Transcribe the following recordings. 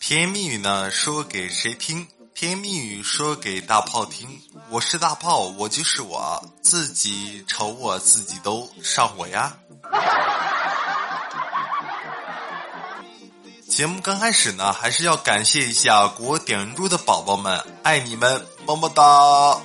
甜言蜜语呢，说给谁听？甜言蜜语说给大炮听。我是大炮，我就是我自己，瞅我自己都上火呀。节目刚开始呢，还是要感谢一下给我点关注的宝宝们，爱你们，么么哒。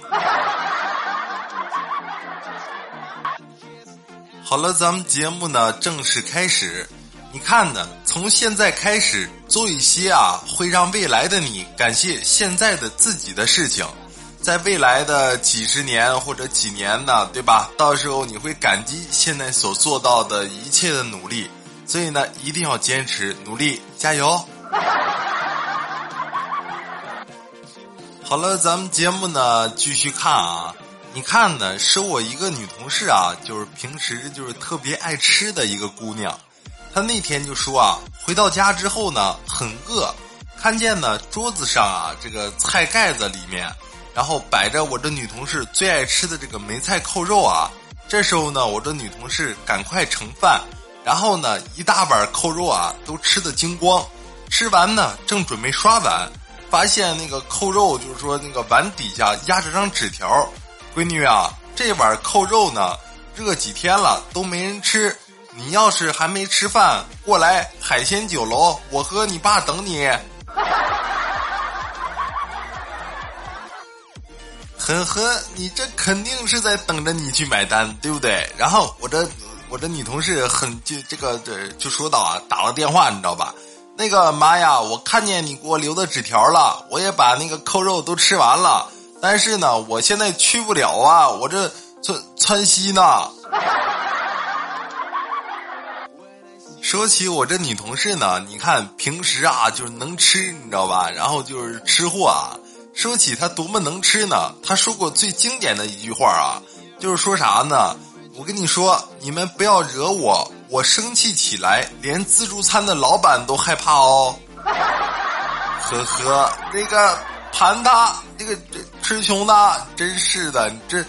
好了，咱们节目呢正式开始。你看呢？从现在开始做一些啊，会让未来的你感谢现在的自己的事情，在未来的几十年或者几年呢，对吧？到时候你会感激现在所做到的一切的努力，所以呢，一定要坚持努力，加油！好了，咱们节目呢继续看啊。你看呢，是我一个女同事啊，就是平时就是特别爱吃的一个姑娘。她那天就说啊，回到家之后呢，很饿，看见呢桌子上啊这个菜盖子里面，然后摆着我这女同事最爱吃的这个梅菜扣肉啊。这时候呢，我这女同事赶快盛饭，然后呢一大碗扣肉啊都吃的精光。吃完呢，正准备刷碗，发现那个扣肉就是说那个碗底下压着张纸条，闺女啊，这碗扣肉呢热几天了都没人吃。你要是还没吃饭，过来海鲜酒楼，我和你爸等你。呵呵，你这肯定是在等着你去买单，对不对？然后我这我这女同事很就这个这就说到啊，打了电话，你知道吧？那个妈呀，我看见你给我留的纸条了，我也把那个扣肉都吃完了，但是呢，我现在去不了啊，我这窜窜稀呢。说起我这女同事呢，你看平时啊就是能吃，你知道吧？然后就是吃货啊。说起她多么能吃呢？她说过最经典的一句话啊，就是说啥呢？我跟你说，你们不要惹我，我生气起来，连自助餐的老板都害怕哦。呵呵，那个盘他，这个吃穷的，真是的，这。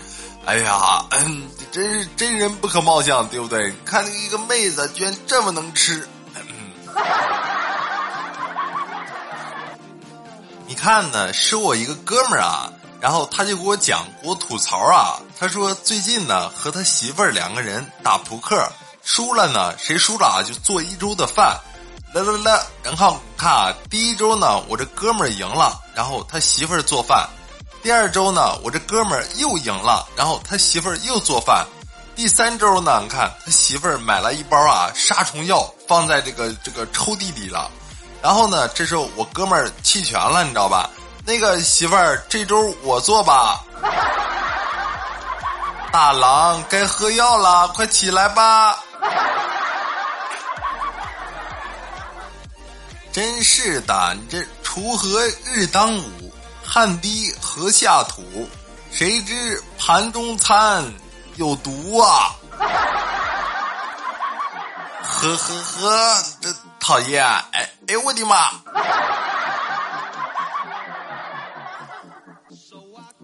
哎呀，嗯，真是真人不可貌相，对不对？看那一个妹子，居然这么能吃。你看呢，是我一个哥们儿啊，然后他就给我讲，给我吐槽啊。他说最近呢，和他媳妇儿两个人打扑克，输了呢，谁输了啊，就做一周的饭。来来来，然后看啊，第一周呢，我这哥们儿赢了，然后他媳妇儿做饭。第二周呢，我这哥们儿又赢了，然后他媳妇儿又做饭。第三周呢，你看他媳妇儿买了一包啊杀虫药，放在这个这个抽屉里了。然后呢，这时候我哥们儿弃权了，你知道吧？那个媳妇儿，这周我做吧。大郎该喝药了，快起来吧！真是的，这锄禾日当午。汗滴禾下土，谁知盘中餐有毒啊！呵呵呵，这讨厌！哎哎，我的妈！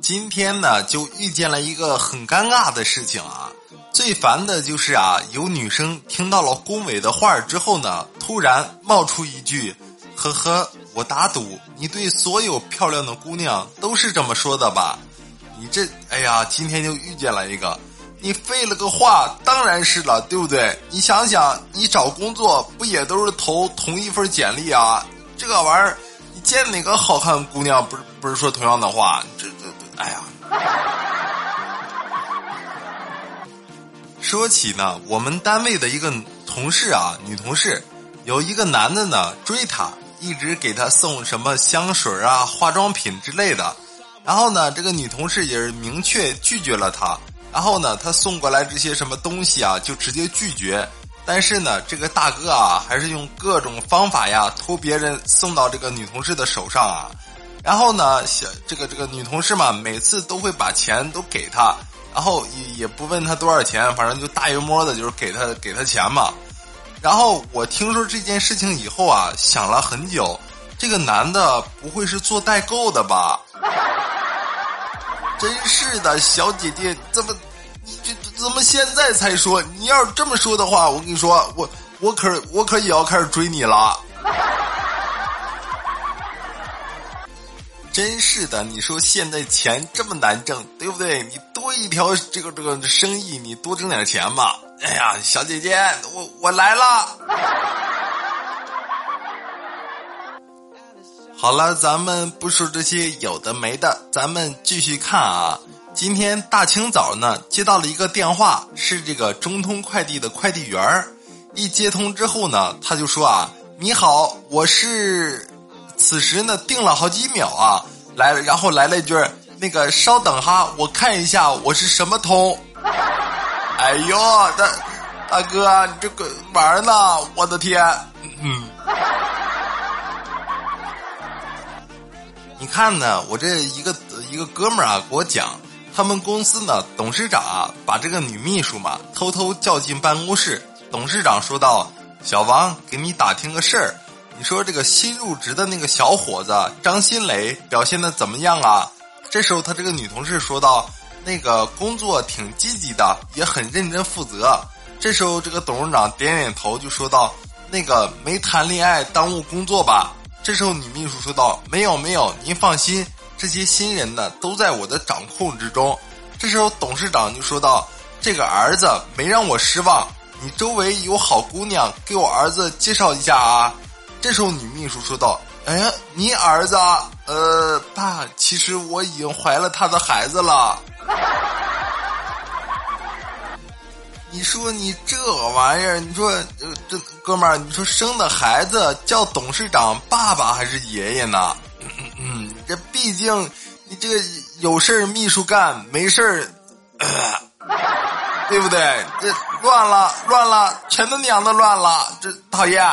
今天呢，就遇见了一个很尴尬的事情啊！最烦的就是啊，有女生听到了恭维的话之后呢，突然冒出一句：“呵呵。”我打赌，你对所有漂亮的姑娘都是这么说的吧？你这，哎呀，今天就遇见了一个，你废了个话，当然是了，对不对？你想想，你找工作不也都是投同一份简历啊？这个玩意儿，你见哪个好看姑娘不是不是说同样的话？这这这，哎呀！说起呢，我们单位的一个同事啊，女同事，有一个男的呢追她。一直给她送什么香水啊、化妆品之类的，然后呢，这个女同事也是明确拒绝了他。然后呢，他送过来这些什么东西啊，就直接拒绝。但是呢，这个大哥啊，还是用各种方法呀，托别人送到这个女同事的手上啊。然后呢，小这个这个女同事嘛，每次都会把钱都给他，然后也也不问他多少钱，反正就大约摸的，就是给他给他钱嘛。然后我听说这件事情以后啊，想了很久，这个男的不会是做代购的吧？真是的，小姐姐，怎么你这怎么现在才说？你要是这么说的话，我跟你说，我我可我可也要开始追你了。真是的，你说现在钱这么难挣，对不对？你多一条这个这个生意，你多挣点钱嘛。哎呀，小姐姐，我我来了。好了，咱们不说这些有的没的，咱们继续看啊。今天大清早呢，接到了一个电话，是这个中通快递的快递员儿。一接通之后呢，他就说啊：“你好，我是……”此时呢，定了好几秒啊，来，然后来了一句：“那个稍等哈，我看一下我是什么通。”哎呦，大大哥，你这个玩呢？我的天，嗯。你看呢，我这一个一个哥们儿啊，给我讲，他们公司呢，董事长啊，把这个女秘书嘛，偷偷叫进办公室。董事长说道：“小王，给你打听个事儿，你说这个新入职的那个小伙子张新磊表现的怎么样啊？”这时候，他这个女同事说道：“那个工作挺积极的，也很认真负责。”这时候，这个董事长点点头，就说道：“那个没谈恋爱耽误工作吧？”这时候，女秘书说道：“没有，没有，您放心，这些新人呢都在我的掌控之中。”这时候，董事长就说道：“这个儿子没让我失望，你周围有好姑娘，给我儿子介绍一下啊。”这时候，女秘书说道：“哎呀，你儿子？呃，爸，其实我已经怀了他的孩子了。”你说你这玩意儿，你说这哥们儿，你说生的孩子叫董事长爸爸还是爷爷呢？嗯，这毕竟你这个有事儿秘书干，没事儿，对不对？这乱了乱了，全都娘的乱了，这讨厌。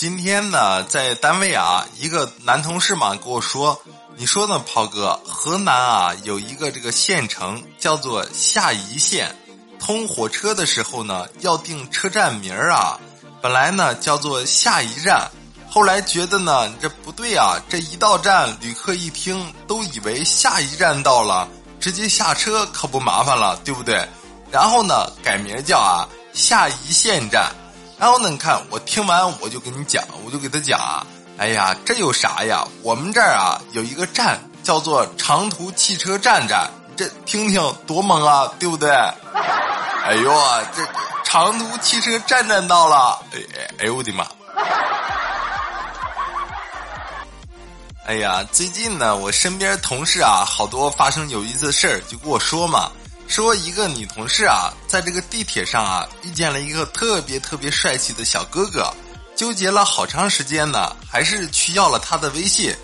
今天呢，在单位啊，一个男同事嘛跟我说。你说呢，炮哥？河南啊，有一个这个县城叫做下邑县，通火车的时候呢，要定车站名儿啊。本来呢叫做下一站，后来觉得呢这不对啊，这一到站，旅客一听都以为下一站到了，直接下车可不麻烦了，对不对？然后呢改名叫啊下邑县站。然后呢，你看我听完我就跟你讲，我就给他讲啊。哎呀，这有啥呀？我们这儿啊有一个站叫做长途汽车站站，这听听多萌啊，对不对？哎呦啊，这长途汽车站站到了！哎哎哎呦我的妈！哎呀，最近呢，我身边同事啊，好多发生有意思的事儿，就跟我说嘛，说一个女同事啊，在这个地铁上啊，遇见了一个特别特别帅气的小哥哥。纠结了好长时间呢，还是去要了他的微信。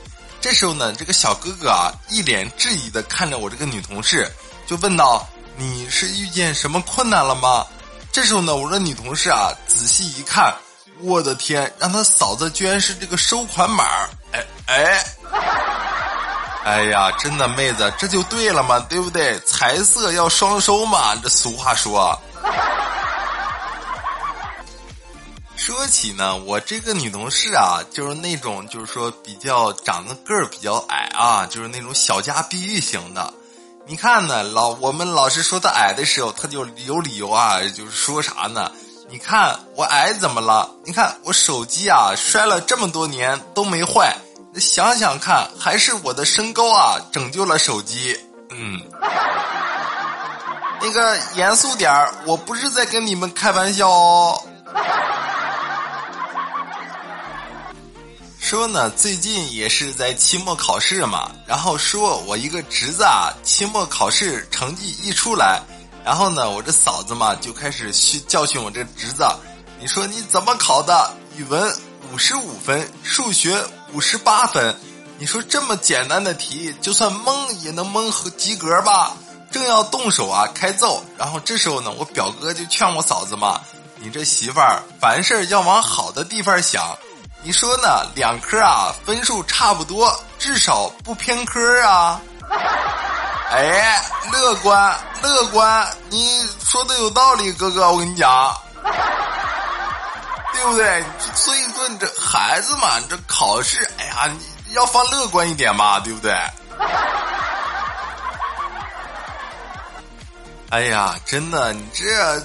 这时候呢，这个小哥哥啊，一脸质疑的看着我这个女同事，就问道：“你是遇见什么困难了吗？”这时候呢，我这女同事啊，仔细一看，我的天，让他嫂子居然是这个收款码！哎哎，哎呀，真的妹子，这就对了嘛，对不对？财色要双收嘛，这俗话说。说起呢，我这个女同事啊，就是那种就是说比较长得个儿比较矮啊，就是那种小家碧玉型的。你看呢，老我们老师说她矮的时候，她就有理由啊，就是说啥呢？你看我矮怎么了？你看我手机啊，摔了这么多年都没坏。想想看，还是我的身高啊拯救了手机。嗯，那个严肃点儿，我不是在跟你们开玩笑哦。说呢，最近也是在期末考试嘛，然后说我一个侄子啊，期末考试成绩一出来，然后呢，我这嫂子嘛就开始训教训我这侄子，你说你怎么考的？语文五十五分，数学五十八分，你说这么简单的题，就算蒙也能蒙和及格吧？正要动手啊开揍，然后这时候呢，我表哥就劝我嫂子嘛，你这媳妇儿凡事要往好的地方想。你说呢？两科啊，分数差不多，至少不偏科啊。哎，乐观，乐观，你说的有道理，哥哥，我跟你讲，对不对？所以说，你这孩子嘛，这考试，哎呀，你要放乐观一点嘛，对不对？哎呀，真的，你这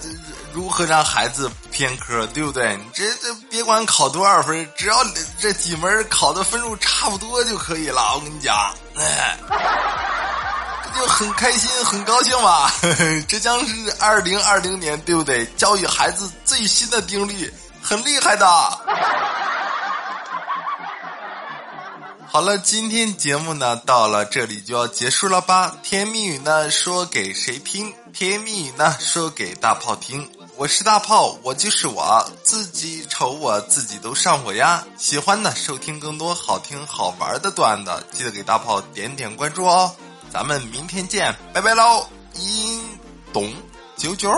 如何让孩子偏科，对不对？你这这别管考多少分，只要这几门考的分数差不多就可以了。我跟你讲，哎，这就很开心，很高兴吧？这将是二零二零年，对不对？教育孩子最新的定律，很厉害的。好了，今天节目呢到了这里就要结束了吧？甜言蜜语呢说给谁听？甜言蜜语呢说给大炮听。我是大炮，我就是我自己瞅我自己都上火呀！喜欢的收听更多好听好玩的段子，记得给大炮点点关注哦！咱们明天见，拜拜喽！一懂九九。